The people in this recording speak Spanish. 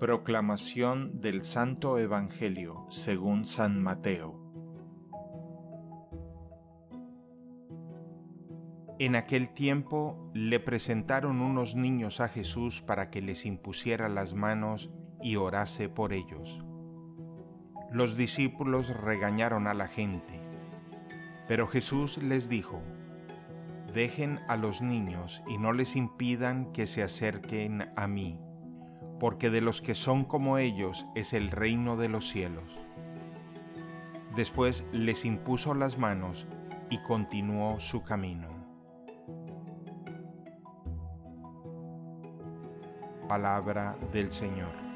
Proclamación del Santo Evangelio según San Mateo. En aquel tiempo le presentaron unos niños a Jesús para que les impusiera las manos y orase por ellos. Los discípulos regañaron a la gente, pero Jesús les dijo, Dejen a los niños y no les impidan que se acerquen a mí porque de los que son como ellos es el reino de los cielos. Después les impuso las manos y continuó su camino. Palabra del Señor.